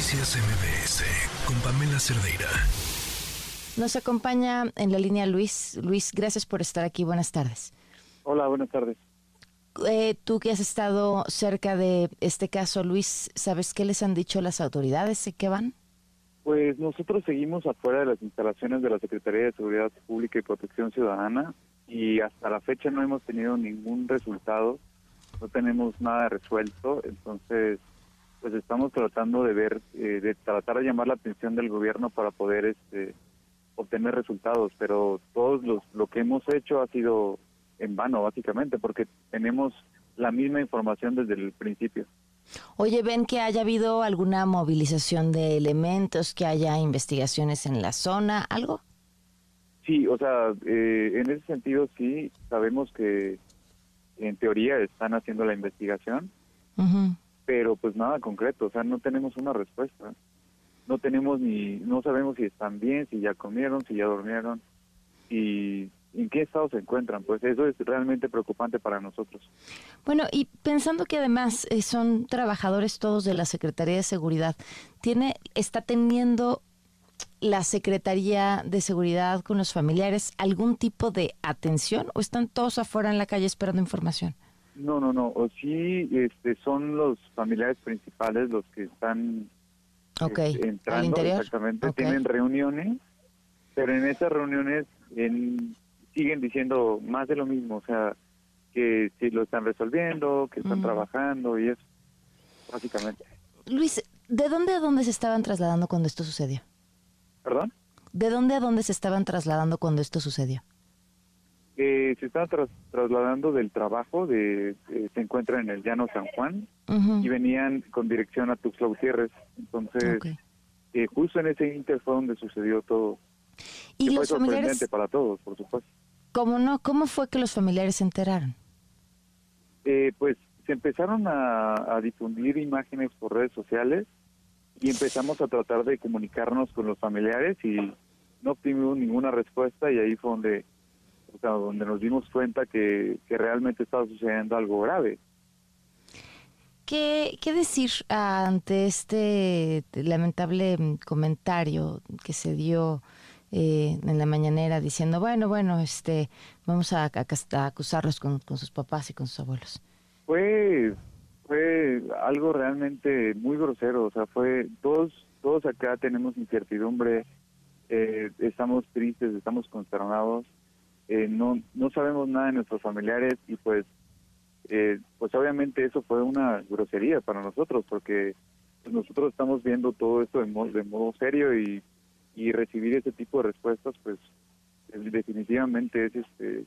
Noticias MBS con Pamela Cerdeira. Nos acompaña en la línea Luis. Luis, gracias por estar aquí. Buenas tardes. Hola, buenas tardes. Eh, tú que has estado cerca de este caso, Luis, ¿sabes qué les han dicho las autoridades? ¿De qué van? Pues nosotros seguimos afuera de las instalaciones de la Secretaría de Seguridad Pública y Protección Ciudadana y hasta la fecha no hemos tenido ningún resultado, no tenemos nada resuelto, entonces pues estamos tratando de ver, eh, de tratar de llamar la atención del gobierno para poder este, obtener resultados, pero todos los, lo que hemos hecho ha sido en vano básicamente porque tenemos la misma información desde el principio. Oye, ¿ven que haya habido alguna movilización de elementos, que haya investigaciones en la zona, algo? Sí, o sea, eh, en ese sentido sí, sabemos que en teoría están haciendo la investigación, pero pues nada concreto, o sea, no tenemos una respuesta. No tenemos ni, no sabemos si están bien, si ya comieron, si ya durmieron y en qué estado se encuentran. Pues eso es realmente preocupante para nosotros. Bueno, y pensando que además eh, son trabajadores todos de la Secretaría de Seguridad, tiene, está teniendo la Secretaría de Seguridad con los familiares algún tipo de atención o están todos afuera en la calle esperando información? No, no, no. O sí, este, son los familiares principales los que están este, entrando. Exactamente. Tienen reuniones, pero en esas reuniones siguen diciendo más de lo mismo. O sea, que si lo están resolviendo, que están trabajando y eso, básicamente. Luis, ¿de dónde a dónde se estaban trasladando cuando esto sucedió? ¿Perdón? ¿De dónde a dónde se estaban trasladando cuando esto sucedió? Eh, se están trasladando del trabajo, de, eh, se encuentran en el Llano San Juan y venían con dirección a Tuxtla Gutiérrez. Entonces, eh, justo en ese inter fue donde sucedió todo. ¿Y los fue sorprendente para todos, por supuesto. ¿Cómo no? ¿Cómo fue que los familiares se enteraron? pues se empezaron a, difundir imágenes por redes sociales y empezamos a tratar de comunicarnos con los familiares y no obtuvimos ninguna respuesta y ahí fue donde donde nos dimos cuenta que, realmente estaba sucediendo algo grave. ¿Qué, ¿Qué, decir ante este lamentable comentario que se dio eh, en la mañanera diciendo, bueno, bueno, este, vamos a, acusarlos con, sus papás y con sus abuelos? Fue, fue algo realmente muy grosero, o sea, fue, todos, todos acá tenemos incertidumbre, eh, estamos tristes, estamos consternados, eh, no, no sabemos nada de nuestros familiares y pues, eh, pues obviamente eso fue una grosería para nosotros porque pues, nosotros estamos viendo todo esto de modo, de modo serio y, y recibir ese tipo de respuestas pues definitivamente es este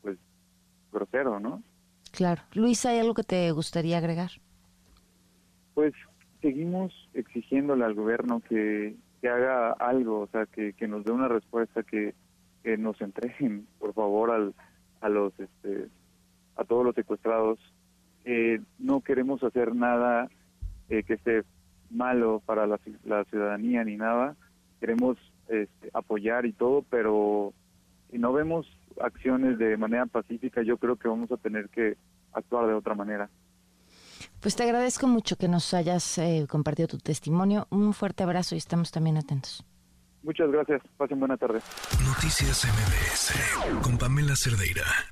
pues grosero, ¿no? Claro. Luis, ¿hay algo que te gustaría agregar? Pues seguimos exigiéndole al gobierno que, que haga algo, o sea, que, que nos dé una respuesta, que, que nos entreguen, por favor, al, a los este, a todos los secuestrados. Eh, no queremos hacer nada eh, que esté malo para la, ciudadanía ni nada. Queremos este, apoyar y todo, pero si no vemos acciones de manera pacífica, yo creo que vamos a tener que actuar de otra manera. Pues te agradezco mucho que nos hayas eh, compartido tu testimonio. Un fuerte abrazo y estamos también atentos. Muchas gracias. Pasen buena tarde. Noticias MBS con Pamela Cerdeira.